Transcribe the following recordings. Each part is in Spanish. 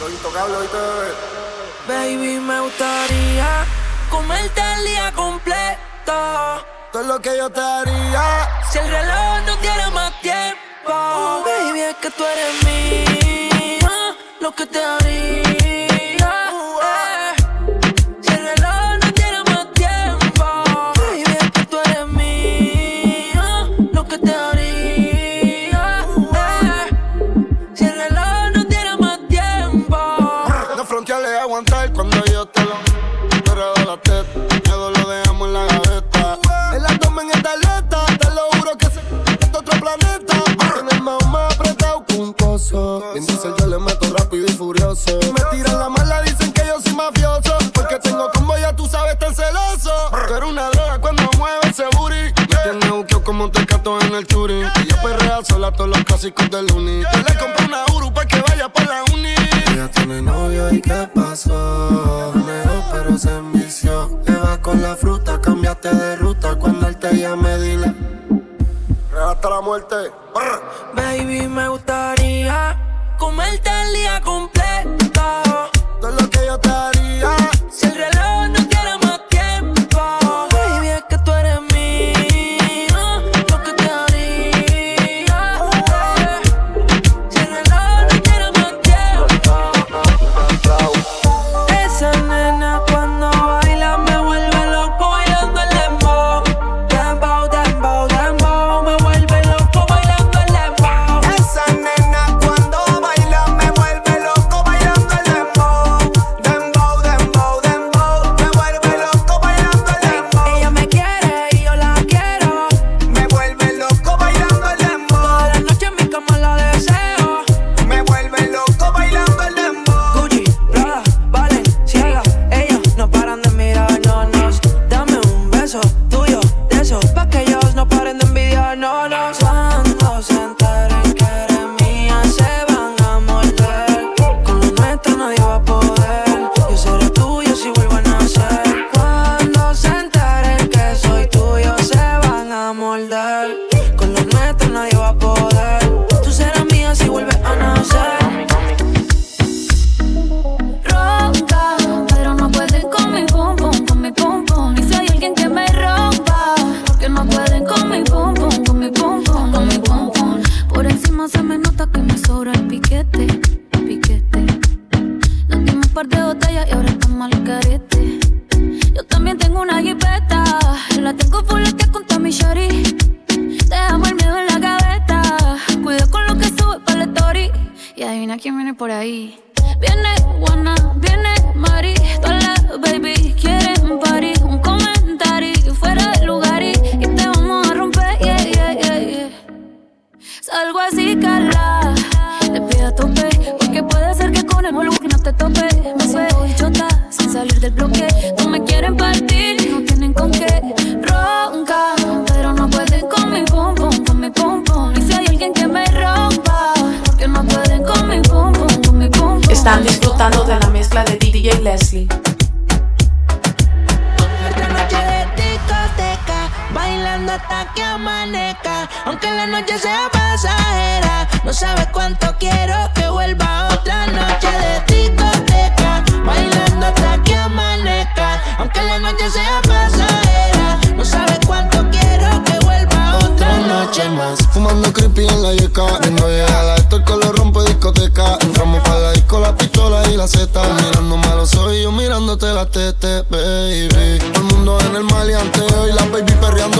Lo intocable, ¿oíste, bebé? Baby, me gustaría comerte el día completo. Todo lo que yo te haría. Si el reloj no tiene más tiempo. Baby, es que tú eres mía. Lo que te haría. Un yo le meto rápido y furioso. Me tiran la mala, dicen que yo soy mafioso. Porque tengo como ya tú sabes, tan celoso. Eres una droga cuando mueve ese booty. Me tienes buqueo como un tecato en el churi. Ella perrea sola todos los clásicos del uni. Y ahora estamos al carete. Yo también tengo una jipeta, la tengo que con mi shorty. Dejamos el miedo en la gaveta, cuida con lo que sube para la story. Y adivina quién viene por ahí. Viene Juana, viene Mari, todas las baby quieren party. Un comentario fuera de lugar y, te vamos a romper, yeah, yeah, yeah. Salgo así, cala, te pido tope, porque ser que no te tope. Me siento bichota, sin salir del bloque. No me quieren partir, no tienen con qué. Ronca, pero no pueden con mi pum pum, con mi pum pum. Y si hay alguien que me rompa, porque no pueden con mi pum pum, con mi pum pum. Están disfrutando de la mezcla de DJ Leslie. Bailando hasta que amanezca. Aunque la noche sea pasajera, no sabes cuánto quiero que vuelva otra noche de discoteca, bailando hasta que amanezca. Aunque la noche sea pasajera, no sabes cuánto quiero que vuelva otra noche más. Fumando creepy en la yeca. Cuando llega la esto que lo rompe discoteca. Entramos para la disco, la pistola y la zeta. Mirándome a los ojos yo mirándote la tete, baby. Todo el mundo en el maleanteo y la baby perreando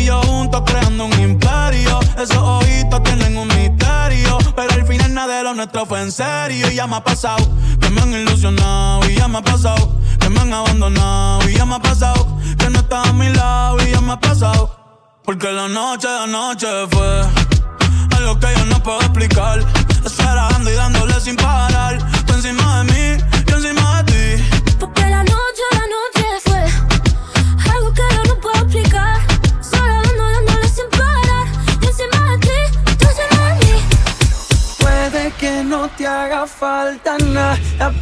Y yo juntos creando un imperio. Esos ojitos tienen un misterio. Pero al final nada de lo nuestro fue en serio. Y ya me ha pasado que me han ilusionado. Y ya me ha pasado que me han abandonado. Y ya me ha pasado que no estás a mi lado. Y ya me ha pasado. Porque la noche de anoche fue algo que yo no puedo explicar.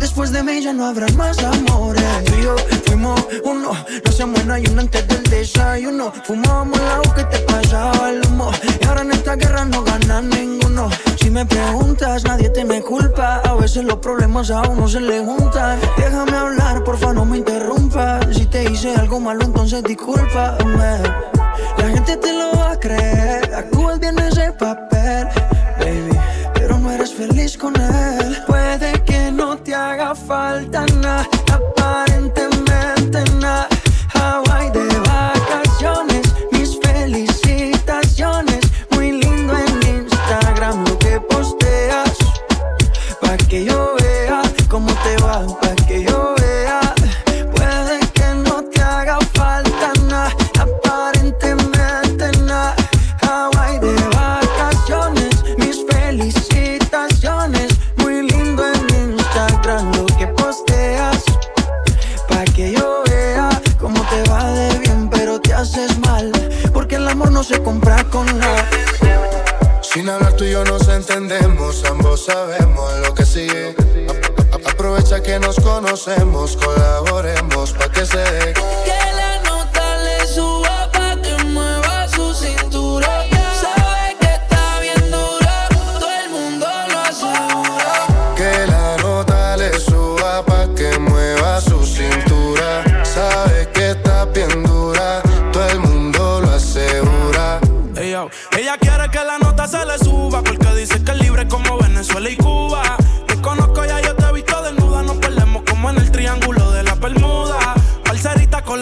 Después de mí ya no habrá más amores. Tú y yo fuimos uno. No se muera y uno antes del desayuno. Fumábamos el agua que te pasaba el humo. Y ahora en esta guerra no gana ninguno. Si me preguntas, nadie te me culpa. A veces los problemas a uno se le juntan. Déjame hablar, porfa, no me interrumpas. Si te hice algo malo, entonces discúlpame. La gente te lo va a creer. Actúas bien ese papel, baby. Pero no eres feliz con él. Puede haga falta nada, aparentemente Sin hablar tú y yo nos entendemos, ambos sabemos lo que sigue. Aprovecha que nos conocemos, colaboremos pa' que se dé.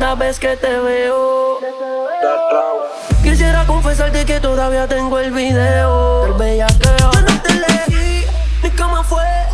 cada vez que te veo. Quisiera confesarte que todavía tengo el video del bellaqueo. Yo no te leí, ni cómo fue.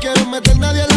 quiero meter nadie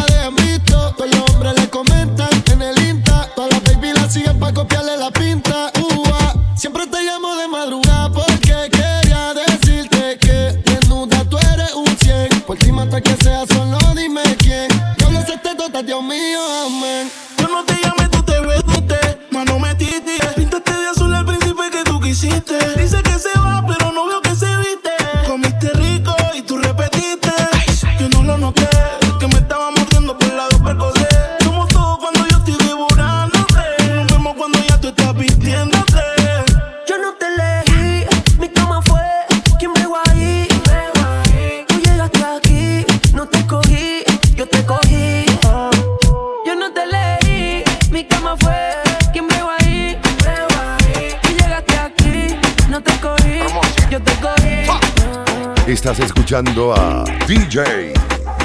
Estás escuchando a DJ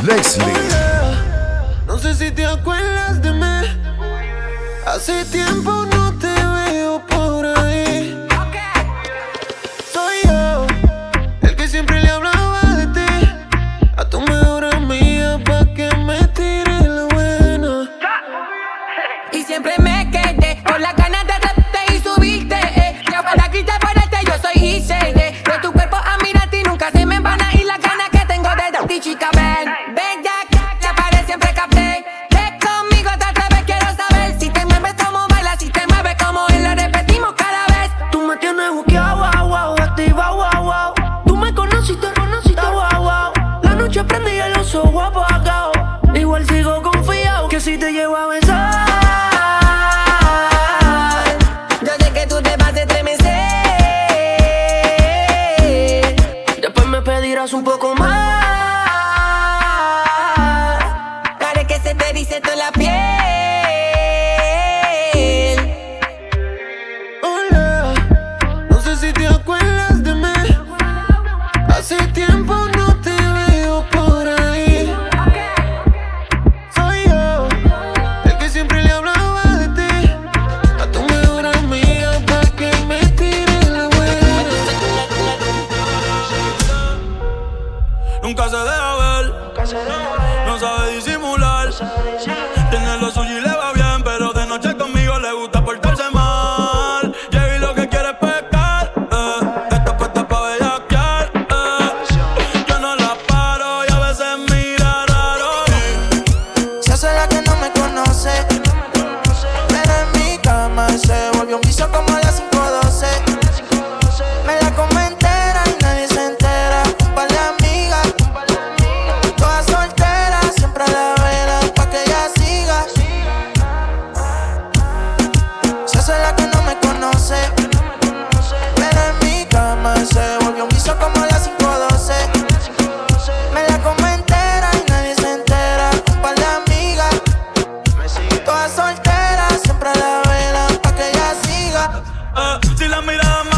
Leslie. Oh yeah. No sé si te acuerdas de mí. Hace tiempo no te veo por ahí. Okay. Soy yo, el que siempre le hablaba de ti. A tu mejor amiga pa' que me tire la buena. Y siempre me la.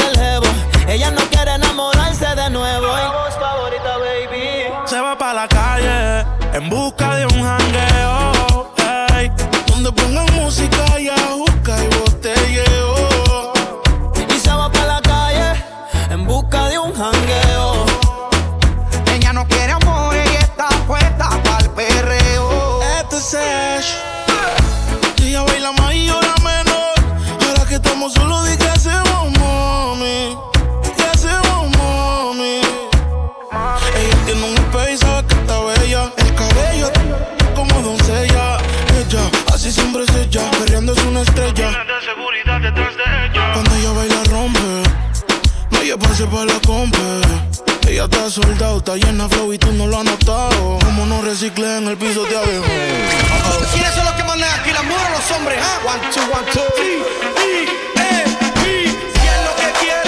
una estrella. de seguridad detrás de ella. Cuando ella baila rompe. No hay espacio para la compa. Ella está soldado, está llena de flow y tú no lo has notado. Como no reciclé en el piso de abajo. ¿Quiénes son los que mandan aquí? ¿Las mujeres o los hombres? ¿ah? One, two, one, two. Sí, sí, eh. Si es lo que quiere,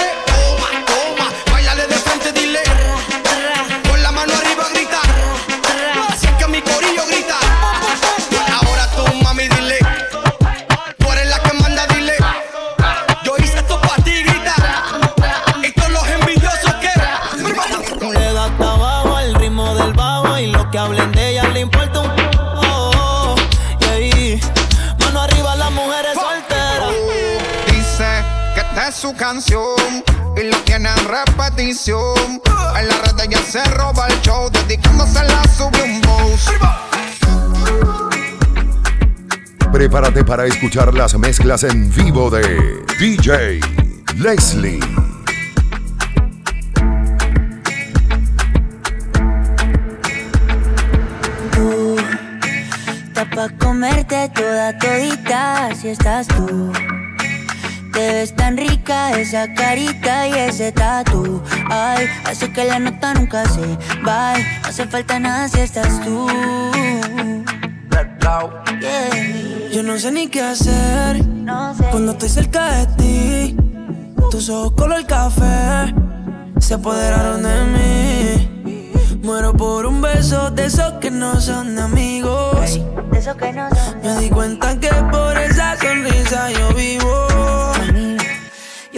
canción y lo tiene en repetición. En la red ella se roba el show, dedicándosela a subir un boss. Prepárate para escuchar las mezclas en vivo de DJ Leslie. Tú, está pa' comerte toda todita si estás tú. Te ves tan rica esa carita y ese tatu. Ay, hace que la nota nunca se va. No hace falta nada si estás tú. Yeah. Yo no sé ni qué hacer No sé. cuando estoy cerca de ti. Tus ojos color café se apoderaron de mí. Muero por un beso de esos que no son amigos. De eso que no son Me di cuenta que por esa sonrisa yo vivo.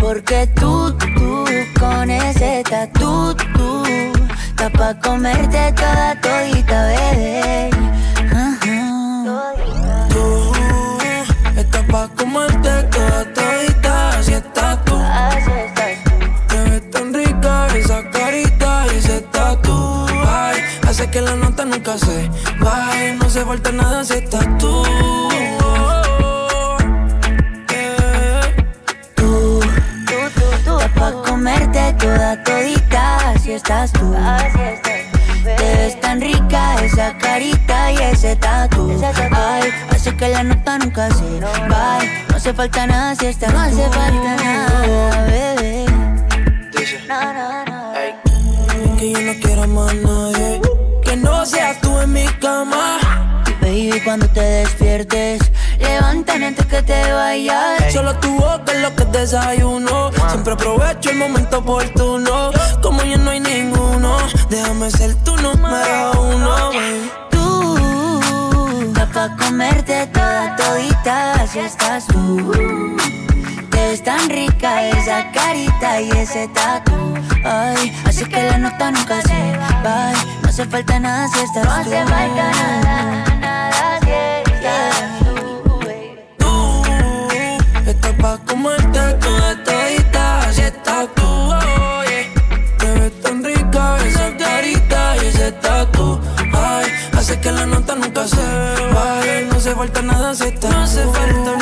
Porque tú, tú, con ese tatu, tú, está pa' comerte toda todita, bebé. Tú estás pa' comerte toda todita si estás tú. Así estás tú. Te ves tan rica esa carita y ese tatu. Ay, hace que la nota nunca se baje. No se falta nada si estás tú. Estás tú. Así estás Te ves tan rica esa carita y ese tatu. Ay, hace que la nota nunca se va. No hace falta nada si estás No hace falta nada, bebé. No, no, no. Que yo no quiero más nadie. Que no seas tú en mi cama. Baby, cuando te despiertes, levántame antes que te vayas. Solo tu boca es lo que desayuno. Siempre aprovecho el momento oportuno. Como ya no hay ninguno, déjame ser tu número uno. baby. Tú, pa' comerte toda todita si estás tú. Te ves tan rica esa carita y ese tatu. Ay, así que la nota nunca se va. No hace falta nada si estás No hace falta nada yeah. Pa' comerte toda todita, si estás tú, tan rica esa carita y ese tatu, ay. Hace que la nota nunca se baje, no se falta nada si está. No se falta nada.